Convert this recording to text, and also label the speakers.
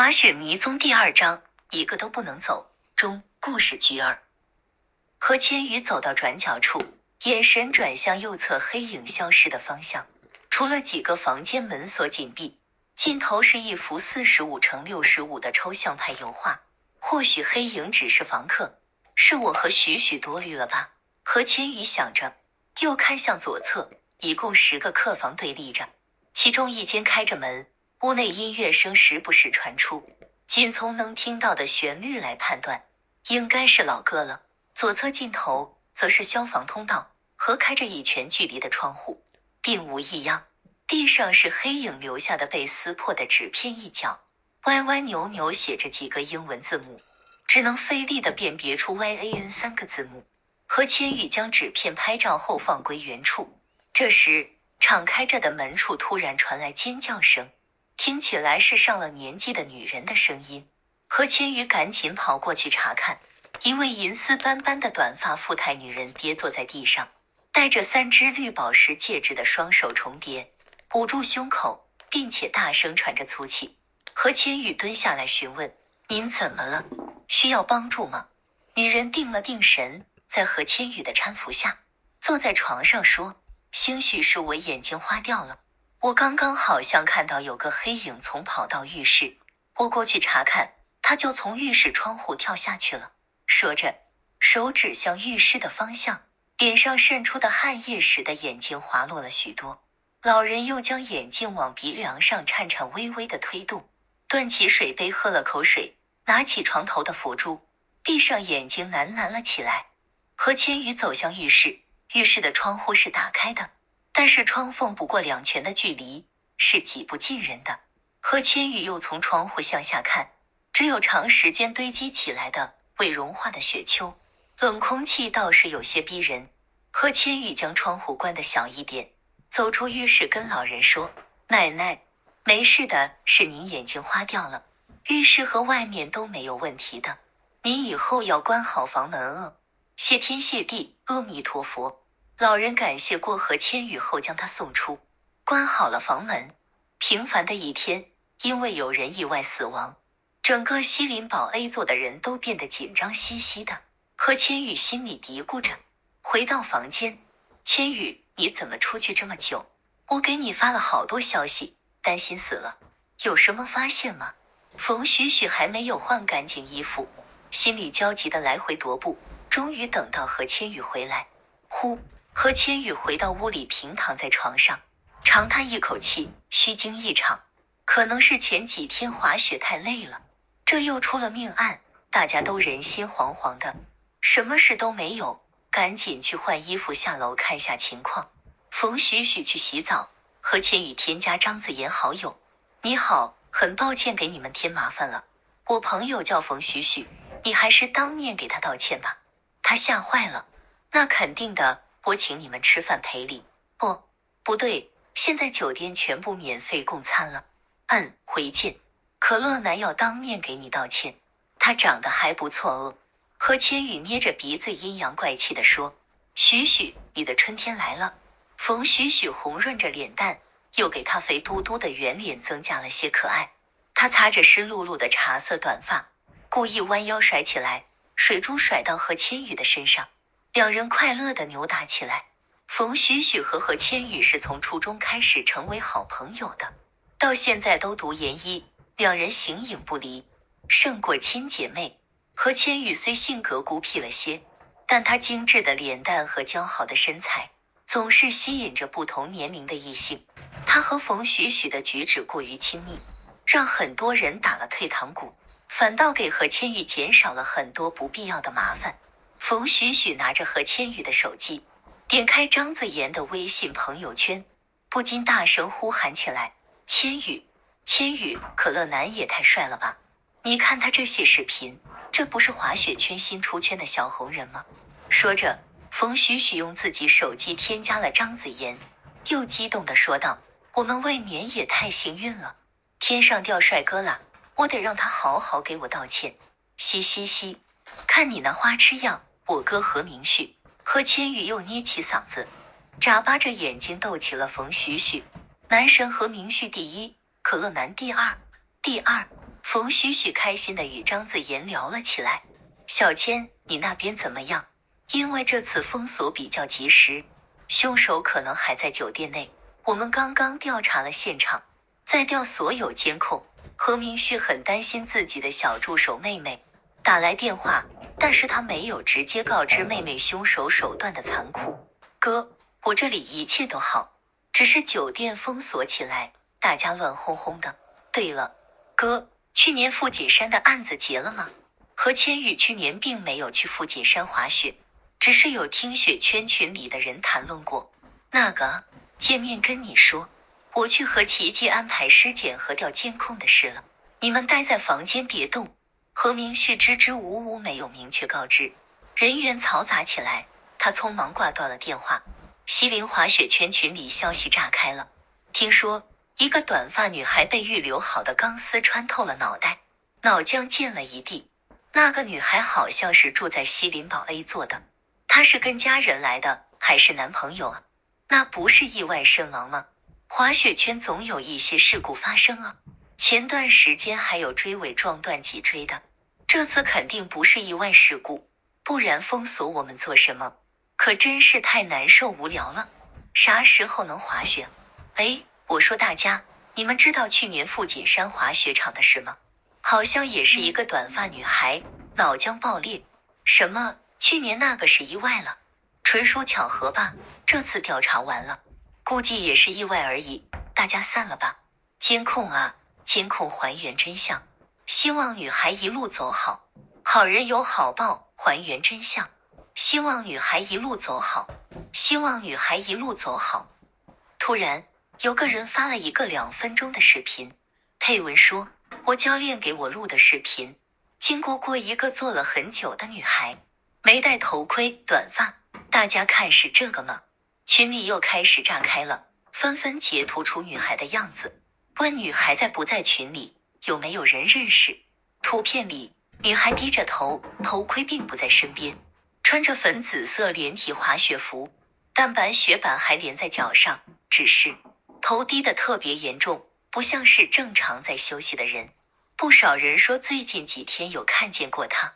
Speaker 1: 滑雪迷踪第二章，一个都不能走。中故事局儿，何千羽走到转角处，眼神转向右侧黑影消失的方向。除了几个房间门锁紧闭，尽头是一幅四十五乘六十五的抽象派油画。或许黑影只是房客，是我和许许多虑了吧？何千羽想着，又看向左侧，一共十个客房对立着，其中一间开着门。屋内音乐声时不时传出，仅从能听到的旋律来判断，应该是老歌了。左侧尽头则是消防通道和开着一拳距离的窗户，并无异样。地上是黑影留下的被撕破的纸片一角，歪歪扭扭写着几个英文字母，只能费力的辨别出 Y A N 三个字母。何千羽将纸片拍照后放归原处，这时敞开着的门处突然传来尖叫声。听起来是上了年纪的女人的声音，何千羽赶紧跑过去查看，一位银丝斑斑的短发富态女人跌坐在地上，戴着三只绿宝石戒指的双手重叠，捂住胸口，并且大声喘着粗气。何千羽蹲下来询问：“您怎么了？需要帮助吗？”女人定了定神，在何千羽的搀扶下，坐在床上说：“兴许是我眼睛花掉了。”我刚刚好像看到有个黑影从跑到浴室，我过去查看，他就从浴室窗户跳下去了。说着，手指向浴室的方向，脸上渗出的汗液使得眼睛滑落了许多。老人又将眼镜往鼻梁上颤颤巍巍的推动，端起水杯喝了口水，拿起床头的佛珠，闭上眼睛喃喃了起来。何千羽走向浴室，浴室的窗户是打开的。但是窗缝不过两拳的距离，是挤不进人的。何千羽又从窗户向下看，只有长时间堆积起来的未融化的雪丘，冷空气倒是有些逼人。何千羽将窗户关得小一点，走出浴室，跟老人说：“奶奶，没事的，是您眼睛花掉了。浴室和外面都没有问题的，您以后要关好房门哦。谢天谢地，阿弥陀佛。”老人感谢过河千羽后，将他送出，关好了房门。平凡的一天，因为有人意外死亡，整个西林堡 A 座的人都变得紧张兮兮的。何千羽心里嘀咕着，回到房间，千羽，你怎么出去这么久？我给你发了好多消息，担心死了。有什么发现吗？冯许许还没有换干净衣服，心里焦急的来回踱步，终于等到何千羽回来，呼。何千羽回到屋里，平躺在床上，长叹一口气，虚惊一场。可能是前几天滑雪太累了，这又出了命案，大家都人心惶惶的。什么事都没有，赶紧去换衣服，下楼看下情况。冯许许去洗澡，何千羽添加张子妍好友。你好，很抱歉给你们添麻烦了。我朋友叫冯许许，你还是当面给他道歉吧。他吓坏了。那肯定的。我请你们吃饭赔礼，不，不对，现在酒店全部免费供餐了。嗯，回见。可乐男要当面给你道歉，他长得还不错哦。何千羽捏着鼻子阴阳怪气的说：“许许，你的春天来了。”冯许许红润着脸蛋，又给他肥嘟嘟的圆脸增加了些可爱。他擦着湿漉漉的茶色短发，故意弯腰甩起来，水珠甩到何千羽的身上。两人快乐的扭打起来。冯许许和何千羽是从初中开始成为好朋友的，到现在都读研一，两人形影不离，胜过亲姐妹。何千羽虽性格孤僻了些，但她精致的脸蛋和姣好的身材，总是吸引着不同年龄的异性。她和冯许许的举止过于亲密，让很多人打了退堂鼓，反倒给何千羽减少了很多不必要的麻烦。冯许许拿着何千羽的手机，点开张子妍的微信朋友圈，不禁大声呼喊起来：“千羽，千羽，可乐男也太帅了吧！你看他这些视频，这不是滑雪圈新出圈的小红人吗？”说着，冯许许用自己手机添加了张子妍，又激动的说道：“我们未免也太幸运了，天上掉帅哥了，我得让他好好给我道歉。”嘻嘻嘻，看你那花痴样！我哥何明旭、何千羽又捏起嗓子，眨巴着眼睛逗起了冯许许。男神何明旭第一，可乐男第二。第二，冯许许开心的与张子妍聊了起来。小千，你那边怎么样？因为这次封锁比较及时，凶手可能还在酒店内。我们刚刚调查了现场，在调所有监控。何明旭很担心自己的小助手妹妹，打来电话，但是他没有直接告知妹妹凶手手段的残酷。哥，我这里一切都好，只是酒店封锁起来，大家乱哄哄的。对了，哥，去年富锦山的案子结了吗？何千羽去年并没有去富锦山滑雪，只是有听雪圈群里的人谈论过。那个见面跟你说。我去和奇迹安排尸检和调监控的事了，你们待在房间别动。何明旭支支吾吾，没有明确告知，人员嘈杂起来，他匆忙挂断了电话。西林滑雪圈群里消息炸开了，听说一个短发女孩被预留好的钢丝穿透了脑袋，脑浆溅了一地。那个女孩好像是住在西林堡 A 座的，她是跟家人来的还是男朋友啊？那不是意外身亡吗？滑雪圈总有一些事故发生啊，前段时间还有追尾撞断脊椎的，这次肯定不是意外事故，不然封锁我们做什么？可真是太难受无聊了。啥时候能滑雪？哎，我说大家，你们知道去年富锦山滑雪场的事吗？好像也是一个短发女孩脑浆爆裂。什么？去年那个是意外了？纯属巧合吧？这次调查完了。估计也是意外而已，大家散了吧。监控啊，监控还原真相。希望女孩一路走好，好人有好报。还原真相，希望女孩一路走好，希望女孩一路走好。突然，有个人发了一个两分钟的视频，配文说：“我教练给我录的视频，经过过一个坐了很久的女孩，没戴头盔，短发。大家看是这个吗？”群里又开始炸开了，纷纷截图出女孩的样子，问女孩在不在群里，有没有人认识。图片里，女孩低着头，头盔并不在身边，穿着粉紫色连体滑雪服，但白雪板还连在脚上，只是头低得特别严重，不像是正常在休息的人。不少人说最近几天有看见过她，